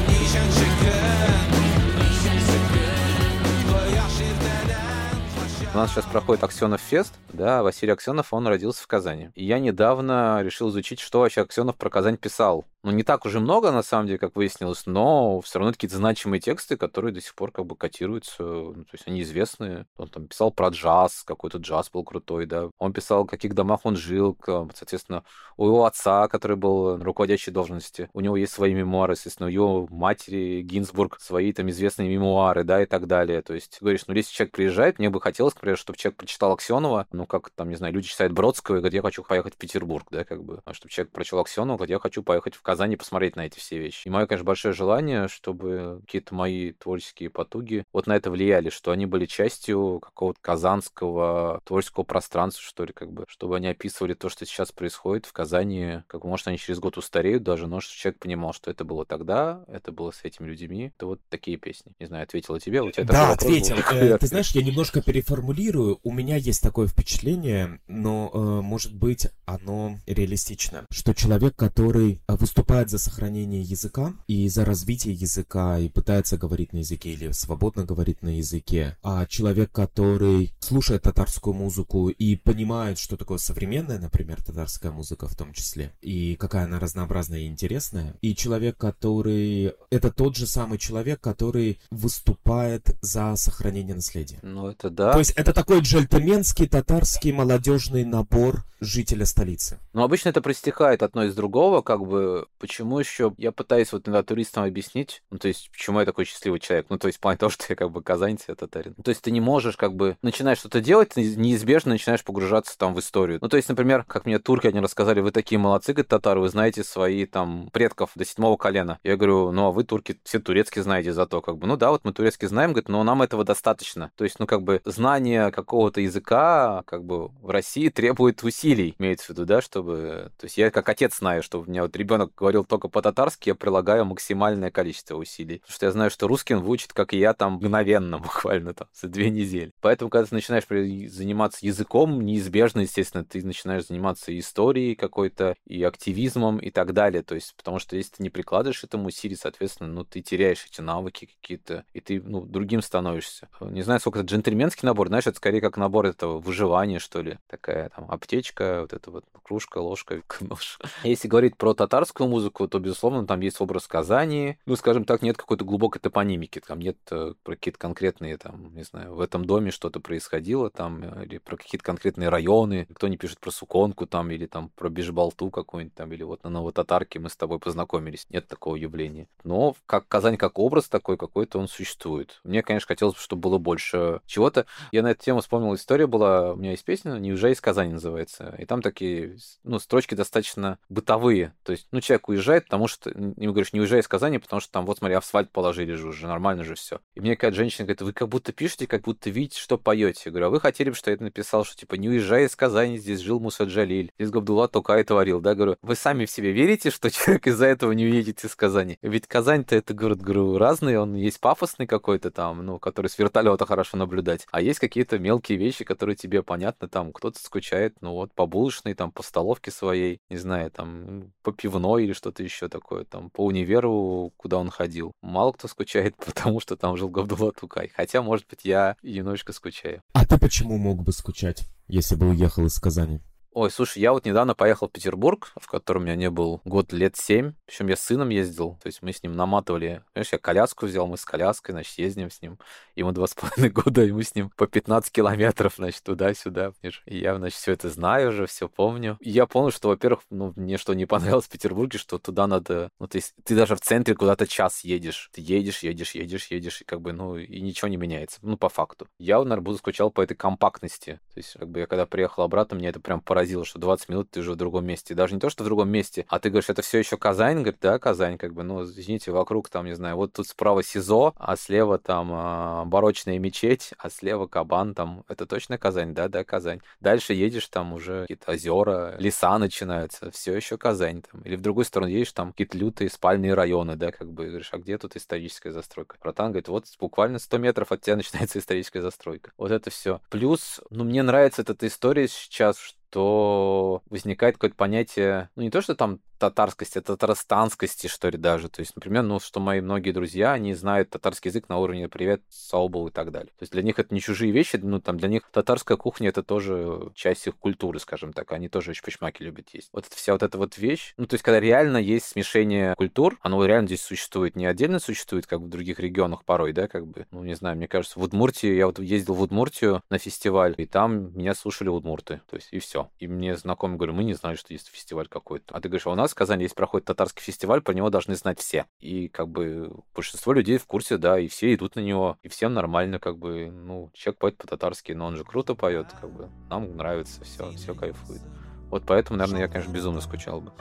нешінші күн нешінші күн құяш ертеден у нас сейчас проходит Аксенов фест, да, Василий Аксенов, он родился в Казани. И я недавно решил изучить, что вообще Аксенов про Казань писал ну, не так уже много, на самом деле, как выяснилось, но все равно какие-то значимые тексты, которые до сих пор как бы котируются, ну, то есть они известные. Он там писал про джаз, какой-то джаз был крутой, да. Он писал, в каких домах он жил, соответственно, у его отца, который был на руководящей должности, у него есть свои мемуары, естественно, у его матери Гинзбург свои там известные мемуары, да, и так далее. То есть, говоришь, ну, если человек приезжает, мне бы хотелось, например, чтобы человек прочитал Аксенова, ну, как там, не знаю, люди читают Бродского и говорят, я хочу поехать в Петербург, да, как бы. А чтобы человек прочел Аксенова, говорит, я хочу поехать в Казань Казани посмотреть на эти все вещи. И мое, конечно, большое желание, чтобы какие-то мои творческие потуги вот на это влияли, что они были частью какого-то казанского творческого пространства, что ли, как бы, чтобы они описывали то, что сейчас происходит в Казани, как может, они через год устареют даже, но чтобы человек понимал, что это было тогда, это было с этими людьми, это вот такие песни. Не знаю, ответила тебе, у тебя Да, ответил. [laughs] Э, ты знаешь, я немножко переформулирую. У меня есть такое впечатление, но, э, может быть, оно реалистично, что человек, который выступает выступает за сохранение языка и за развитие языка и пытается говорить на языке или свободно говорить на языке, а человек, который слушает татарскую музыку и понимает, что такое современная, например, татарская музыка в том числе, и какая она разнообразная и интересная, и человек, который... Это тот же самый человек, который выступает за сохранение наследия. Ну, это да. То есть это такой джельтменский татарский молодежный набор жителя столицы. Ну, обычно это проистекает одно из другого, как бы почему еще я пытаюсь вот иногда туристам объяснить, ну, то есть, почему я такой счастливый человек, ну, то есть, в плане [laughs] того, что я как бы казанец, я татарин. Ну, то есть, ты не можешь как бы, начинаешь что-то делать, ты неизбежно начинаешь погружаться там в историю. Ну, то есть, например, как мне турки они рассказали, вы такие молодцы, говорят, татары, вы знаете свои там предков до седьмого колена. Я говорю, ну, а вы турки все турецкие знаете зато, как бы, ну, да, вот мы турецкий знаем, говорит, но нам этого достаточно. То есть, ну, как бы, знание какого-то языка, как бы, в России требует усилий, имеется в виду, да, чтобы... То есть, я как отец знаю, что у меня вот ребенок говорил только по-татарски, я прилагаю максимальное количество усилий. Потому что я знаю, что русский он выучит, как и я, там, мгновенно, [laughs] буквально, там, за две недели. Поэтому, когда ты начинаешь заниматься языком, неизбежно, естественно, ты начинаешь заниматься историей какой-то, и активизмом, и так далее. То есть, потому что если ты не прикладываешь этому усилий, соответственно, ну, ты теряешь эти навыки какие-то, и ты, ну, другим становишься. Не знаю, сколько это джентльменский набор, знаешь, это скорее как набор этого выживания, что ли. Такая там аптечка, вот эта вот кружка, ложка, [laughs] нож. Если говорить про татарскую музыку, то, безусловно, там есть образ Казани. Ну, скажем так, нет какой-то глубокой топонимики. Там нет э, про какие-то конкретные, там, не знаю, в этом доме что-то происходило, там, э, или про какие-то конкретные районы. Кто не пишет про Суконку, там, или там про Бежбалту какую-нибудь, там, или вот на Новотатарке мы с тобой познакомились. Нет такого явления. Но как Казань как образ такой какой-то он существует. Мне, конечно, хотелось бы, чтобы было больше чего-то. Я на эту тему вспомнил, история была, у меня есть песня «Не уезжай из Казани» называется. И там такие, ну, строчки достаточно бытовые. То есть, ну, человек уезжает, потому что, не говоришь, не уезжай из Казани, потому что там, вот смотри, асфальт положили же уже, нормально же все. И мне какая-то женщина говорит, вы как будто пишете, как будто видите, что поете. Я говорю, а вы хотели бы, что я это написал, что типа не уезжай из Казани, здесь жил Муса Джалиль, здесь Габдулла Токай творил, да, говорю, вы сами в себе верите, что [laughs] человек из-за этого не уедет из Казани? Ведь Казань-то это город, говорю, разный, он есть пафосный какой-то там, ну, который с вертолета хорошо наблюдать, а есть какие-то мелкие вещи, которые тебе понятны, там, кто-то скучает, ну, вот, по булочной, там, по столовке своей, не знаю, там, по пивной или что-то еще такое, там, по универу, куда он ходил. Мало кто скучает, [laughs] потому что там жил Габдулла Тукай. Хотя, может быть, я немножечко скучаю. А ты почему мог бы скучать, если бы уехал из Казани? Ой, слушай, я вот недавно поехал в Петербург, в котором я не был год лет семь. Причем я с сыном ездил. То есть мы с ним наматывали. Понимаешь, я коляску взял, мы с коляской, значит, ездим с ним. Ему два с половиной [laughs] года, и мы с ним по 15 километров, значит, туда-сюда. И я, значит, все это знаю уже, все помню. И я помню, что, во-первых, ну, мне что не [laughs] понравилось в Петербурге, что туда надо... Ну, то есть ты даже в центре куда-то час едешь. Ты едешь, едешь, едешь, едешь, и как бы, ну, и ничего не меняется. Ну, по факту. Я, наверное, буду скучал по этой компактности. То есть, как бы, я когда приехал обратно, меня это прям поразило, что 20 минут ты уже в другом месте. Даже не то, что в другом месте, а ты говоришь, это все еще Казань, говорит, да, Казань, как бы, ну, извините, вокруг там, не знаю, вот тут справа СИЗО, а слева там э, барочная мечеть, а слева Кабан, там, это точно Казань, да, да, Казань. Дальше едешь, там уже какие-то озера, леса начинаются, все еще Казань там. Или в другую сторону едешь, там какие-то лютые спальные районы, да, как бы, и говоришь, а где тут историческая застройка? Братан говорит, вот буквально 100 метров от тебя [laughs] начинается историческая застройка. Вот это все. Плюс, ну, мне нравится эта история сейчас, что то возникает какое-то понятие, ну не то, что там татарскости, а татарстанскости, что ли, даже. То есть, например, ну, что мои многие друзья, они знают татарский язык на уровне «привет», «саубал» и так далее. То есть для них это не чужие вещи, ну, там, для них татарская кухня — это тоже часть их культуры, скажем так. Они тоже чпачмаки любят есть. Вот вся вот эта вот вещь, ну, то есть когда реально есть смешение культур, оно реально здесь существует, не отдельно существует, как в других регионах порой, да, как бы, ну, не знаю, мне кажется, в Удмуртии, я вот ездил в Удмуртию на фестиваль, и там меня слушали удмурты, то есть и все. И мне знакомый говорю, мы не знали, что есть фестиваль какой-то. А ты говоришь, а у нас в Казани есть проходит татарский фестиваль, про него должны знать все. И как бы большинство людей в курсе, да, и все идут на него, и всем нормально, как бы, ну, человек поет по-татарски, но он же круто поет, как бы, нам нравится, все, все кайфует. Вот поэтому, наверное, я, конечно, безумно скучал бы.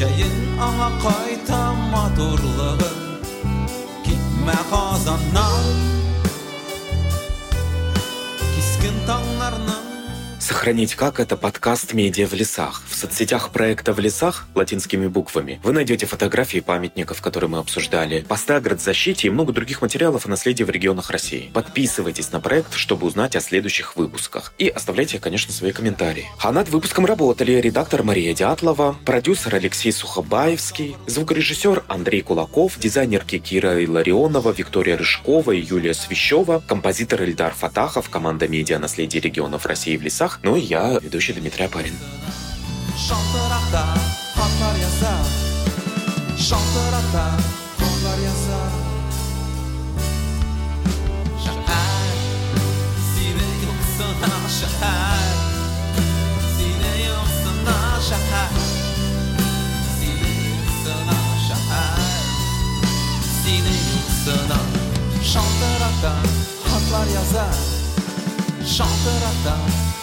Җәен аңа кайта матурлыгын Китмә Казаннан Кискен таңнарны Сохранить как это подкаст «Медиа в лесах». В соцсетях проекта «В лесах» латинскими буквами вы найдете фотографии памятников, которые мы обсуждали, посты о градзащите и много других материалов о наследии в регионах России. Подписывайтесь на проект, чтобы узнать о следующих выпусках. И оставляйте, конечно, свои комментарии. А над выпуском работали редактор Мария Дятлова, продюсер Алексей Сухобаевский, звукорежиссер Андрей Кулаков, дизайнерки Кира Илларионова, Виктория Рыжкова и Юлия Свящева, композитор Эльдар Фатахов, команда «Медиа. Наследие регионов России в лесах ну и я, ведущий Дмитрий Апарин. Шалтырата, қандар яза Шалтырата, қандар яза Шахар, сені жоқсың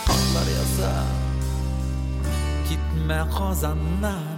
Patlar yasa Gitme kazanlar.